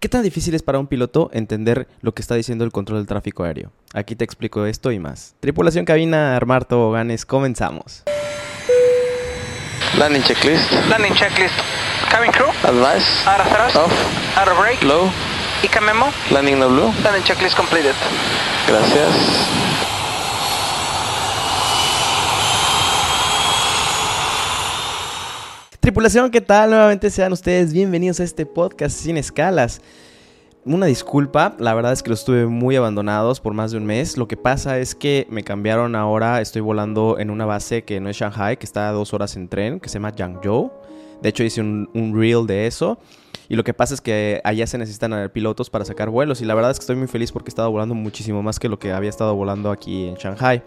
¿Qué tan difícil es para un piloto entender lo que está diciendo el control del tráfico aéreo? Aquí te explico esto y más. Tripulación cabina, armar toboganes, comenzamos. Landing checklist. Landing checklist. Cabin crew. Advice. Out of thrust. Off. Out of brake. Low. ICA memo. Landing no blue. Landing checklist completed. Gracias. Tripulación, ¿qué tal? Nuevamente sean ustedes bienvenidos a este podcast sin escalas. Una disculpa, la verdad es que los tuve muy abandonados por más de un mes. Lo que pasa es que me cambiaron ahora, estoy volando en una base que no es Shanghai, que está dos horas en tren, que se llama Yangzhou. De hecho hice un, un reel de eso. Y lo que pasa es que allá se necesitan pilotos para sacar vuelos. Y la verdad es que estoy muy feliz porque he estado volando muchísimo más que lo que había estado volando aquí en Shanghai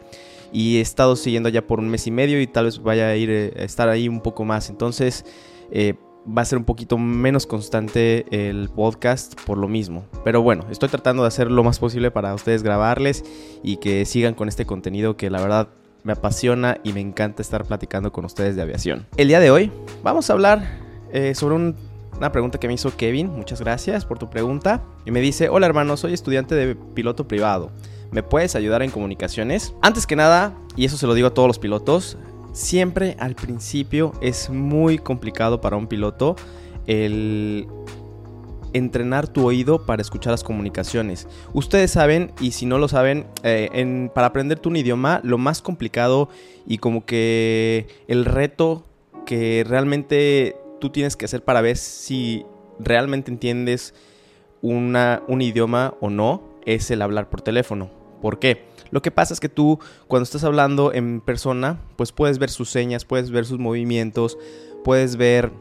y he estado siguiendo ya por un mes y medio y tal vez vaya a ir eh, a estar ahí un poco más. Entonces eh, va a ser un poquito menos constante el podcast por lo mismo. Pero bueno, estoy tratando de hacer lo más posible para ustedes grabarles y que sigan con este contenido que la verdad me apasiona y me encanta estar platicando con ustedes de aviación. El día de hoy vamos a hablar eh, sobre una pregunta que me hizo Kevin. Muchas gracias por tu pregunta. Y me dice, hola hermano, soy estudiante de piloto privado. ¿Me puedes ayudar en comunicaciones? Antes que nada, y eso se lo digo a todos los pilotos, siempre al principio es muy complicado para un piloto el entrenar tu oído para escuchar las comunicaciones. Ustedes saben, y si no lo saben, eh, para aprender un idioma, lo más complicado y como que el reto que realmente tú tienes que hacer para ver si realmente entiendes una, un idioma o no es el hablar por teléfono. ¿Por qué? Lo que pasa es que tú cuando estás hablando en persona, pues puedes ver sus señas, puedes ver sus movimientos, puedes ver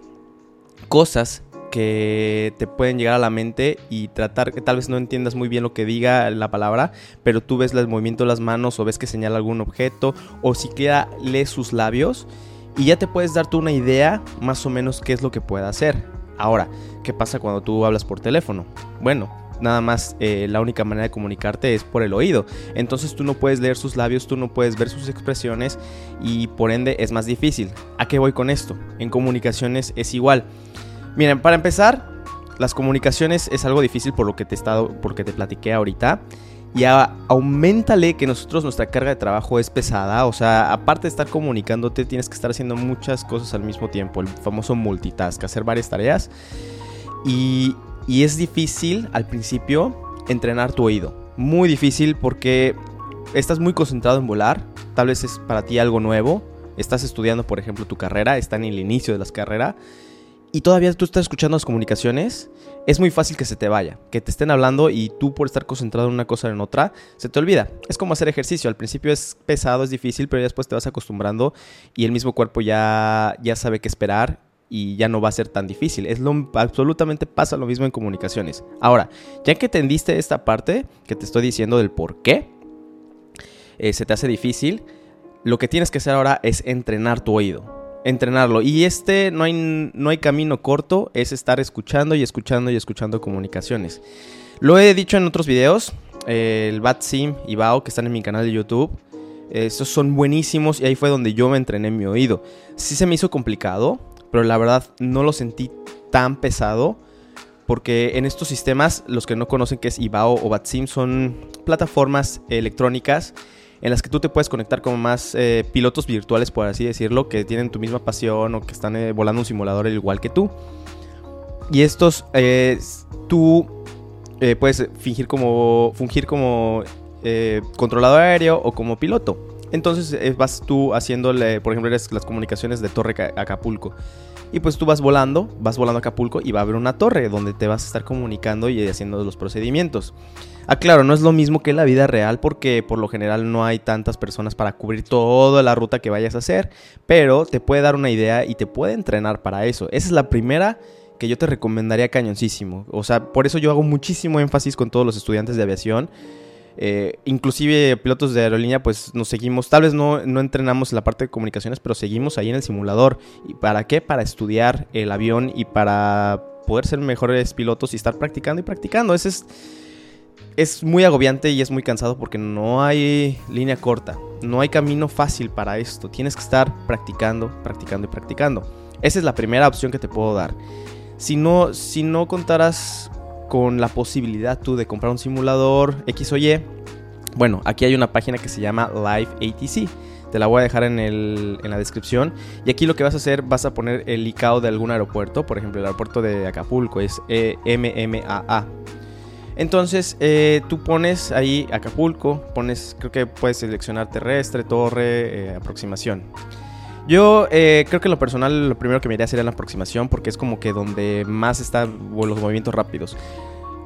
cosas que te pueden llegar a la mente y tratar que tal vez no entiendas muy bien lo que diga la palabra, pero tú ves el movimiento de las manos o ves que señala algún objeto o siquiera lees sus labios y ya te puedes dar tú una idea más o menos qué es lo que puede hacer. Ahora, ¿qué pasa cuando tú hablas por teléfono? Bueno, nada más eh, la única manera de comunicarte es por el oído. Entonces tú no puedes leer sus labios, tú no puedes ver sus expresiones y por ende es más difícil. ¿A qué voy con esto? En comunicaciones es igual. Miren, para empezar, las comunicaciones es algo difícil por lo que te he estado, porque te platiqué ahorita. Y aumentale que nosotros nuestra carga de trabajo es pesada. O sea, aparte de estar comunicándote, tienes que estar haciendo muchas cosas al mismo tiempo. El famoso multitask, hacer varias tareas. Y y es difícil al principio entrenar tu oído. Muy difícil porque estás muy concentrado en volar. Tal vez es para ti algo nuevo. Estás estudiando, por ejemplo, tu carrera. Está en el inicio de la carrera. Y todavía tú estás escuchando las comunicaciones. Es muy fácil que se te vaya. Que te estén hablando y tú por estar concentrado en una cosa o en otra, se te olvida. Es como hacer ejercicio. Al principio es pesado, es difícil, pero después te vas acostumbrando y el mismo cuerpo ya, ya sabe qué esperar y ya no va a ser tan difícil. Es lo, absolutamente pasa lo mismo en comunicaciones. Ahora, ya que entendiste esta parte que te estoy diciendo del por qué eh, se te hace difícil, lo que tienes que hacer ahora es entrenar tu oído. Entrenarlo. Y este no hay, no hay camino corto, es estar escuchando y escuchando y escuchando comunicaciones. Lo he dicho en otros videos, el Bat Sim y Bao que están en mi canal de YouTube. Esos son buenísimos y ahí fue donde yo me entrené en mi oído. Sí se me hizo complicado, pero la verdad no lo sentí tan pesado. Porque en estos sistemas, los que no conocen qué es IBAO o BATSIM, son plataformas electrónicas en las que tú te puedes conectar con más eh, pilotos virtuales, por así decirlo, que tienen tu misma pasión o que están eh, volando un simulador igual que tú. Y estos, eh, tú puedes fingir como, fungir como controlador aéreo o como piloto. Entonces eh, vas tú haciéndole, por ejemplo, eres las comunicaciones de Torre Acapulco. Y pues tú vas volando, vas volando a Acapulco y va a haber una torre donde te vas a estar comunicando y haciendo los procedimientos. Ah, claro, no es lo mismo que la vida real porque por lo general no hay tantas personas para cubrir toda la ruta que vayas a hacer, pero te puede dar una idea y te puede entrenar para eso. Esa es la primera que yo te recomendaría cañoncísimo. O sea, por eso yo hago muchísimo énfasis con todos los estudiantes de aviación eh, inclusive pilotos de aerolínea, pues nos seguimos, tal vez no, no entrenamos en la parte de comunicaciones, pero seguimos ahí en el simulador. ¿Y para qué? Para estudiar el avión y para poder ser mejores pilotos y estar practicando y practicando. Ese es, es muy agobiante y es muy cansado porque no hay línea corta, no hay camino fácil para esto. Tienes que estar practicando, practicando y practicando. Esa es la primera opción que te puedo dar. Si no, si no contaras con la posibilidad tú de comprar un simulador X o Y, bueno, aquí hay una página que se llama Live ATC. Te la voy a dejar en, el, en, la descripción. Y aquí lo que vas a hacer, vas a poner el ICAO de algún aeropuerto. Por ejemplo, el aeropuerto de Acapulco es e MMAA. Entonces, eh, tú pones ahí Acapulco, pones, creo que puedes seleccionar terrestre, torre, eh, aproximación. Yo eh, creo que en lo personal lo primero que me iría sería la aproximación porque es como que donde más están los movimientos rápidos.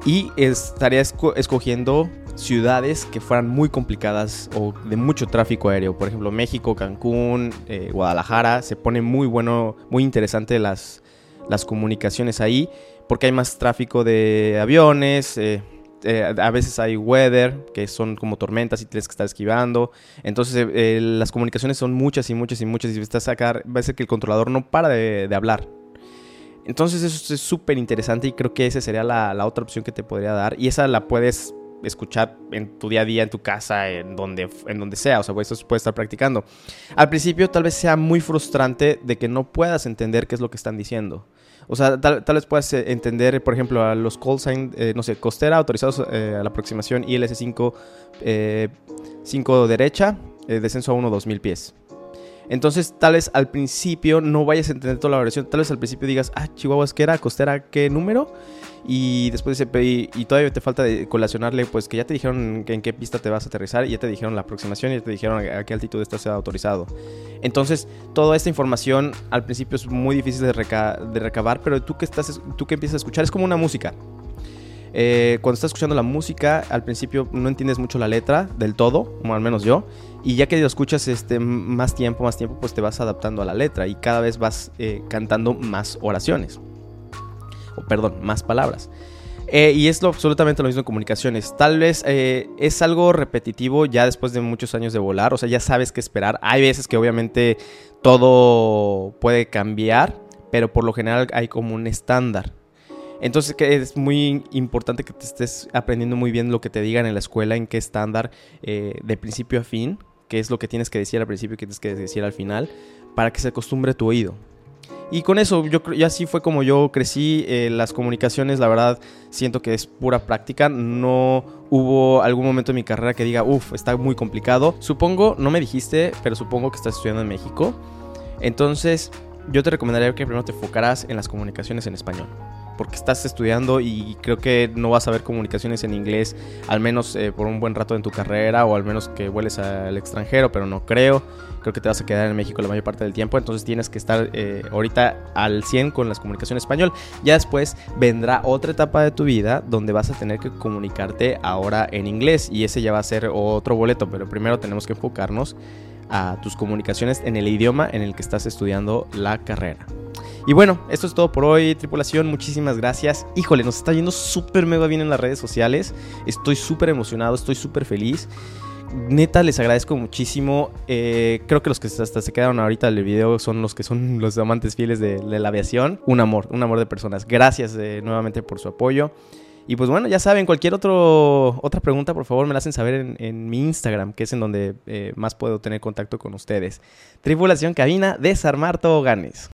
Y estaría escogiendo ciudades que fueran muy complicadas o de mucho tráfico aéreo. Por ejemplo, México, Cancún, eh, Guadalajara. Se pone muy bueno, muy interesante las, las comunicaciones ahí porque hay más tráfico de aviones. Eh, eh, a veces hay weather, que son como tormentas y tienes que estar esquivando. Entonces las comunicaciones son muchas y muchas y muchas y estás a sacar, va a ser que el controlador no para de, hablar. Entonces eso es súper interesante y creo que esa sería la, otra opción que te podría dar. Y esa la puedes escuchar en tu día a día, en tu casa, en donde, en donde sea. O sea, pues, eso puede estar practicando. Al principio tal vez sea muy frustrante de que no puedas entender qué es lo que están diciendo. O sea, tal, vez puedas eh, entender, por ejemplo, a los call sign, eh, no sé, costera autorizados eh, a la aproximación ILS5 5 derecha, descenso a 1 2000 pies. Entonces, tal vez al principio no vayas a entender toda la variación. Tal vez al principio digas, ah, Chihuahua, ¿qué era? ¿Costera qué número? Y después dice, y, y todavía te falta de colacionarle, pues que ya te dijeron en qué pista te vas a aterrizar, y ya te dijeron la aproximación, y ya te dijeron a, qué altitud estás autorizado. Entonces, toda esta información al principio es muy difícil de, de recabar, pero tú que, estás, tú que empiezas a escuchar es como una música. Eh, cuando estás escuchando la música, al principio no entiendes mucho la letra del todo, o al menos yo, y ya que lo escuchas este, más tiempo, más tiempo, pues te vas adaptando a la letra y cada vez vas eh, cantando más oraciones, o perdón, más palabras. Eh, y es lo, absolutamente lo mismo en comunicaciones. Tal vez es algo repetitivo ya después de muchos años de volar, o sea, ya sabes qué esperar. Hay veces que obviamente todo puede cambiar, pero por lo general hay como un estándar. Entonces que es muy importante que te estés aprendiendo muy bien lo que te digan en la escuela, en qué estándar, eh, de principio a fin, qué es lo que tienes que decir al principio y qué tienes que decir al final, para que se acostumbre tu oído. Y con eso, yo así fue como yo crecí. Eh, las comunicaciones, la verdad, siento que es pura práctica. No hubo algún momento en mi carrera que diga, uff, está muy complicado. Supongo, no me dijiste, pero supongo que estás estudiando en México. Entonces, yo te recomendaría que primero te enfocaras en las comunicaciones en español porque estás estudiando y creo que no vas a ver comunicaciones en inglés, al menos eh, por un buen rato en tu carrera o al menos que vueles al extranjero, pero no creo. Creo que te vas a quedar en México la mayor parte del tiempo, entonces tienes que estar eh, ahorita al 100 con las comunicaciones español. Ya después vendrá otra etapa de tu vida donde vas a tener que comunicarte ahora en inglés y ese ya va a ser otro boleto, pero primero tenemos que enfocarnos a tus comunicaciones en el idioma en el que estás estudiando la carrera. Y bueno, esto es todo por hoy, tripulación. Muchísimas gracias. Híjole, nos está yendo súper mega bien en las redes sociales. Estoy súper emocionado, estoy súper feliz. Neta, les agradezco muchísimo. Eh, creo que los que hasta se quedaron ahorita del video son los que son los amantes fieles de, la aviación. Un amor, un amor de personas. Gracias eh, nuevamente por su apoyo. Y pues bueno, ya saben, cualquier otro, otra pregunta, por favor, me la hacen saber en, mi Instagram, que es en donde eh, más puedo tener contacto con ustedes. Tripulación Cabina, desarmar toboganes.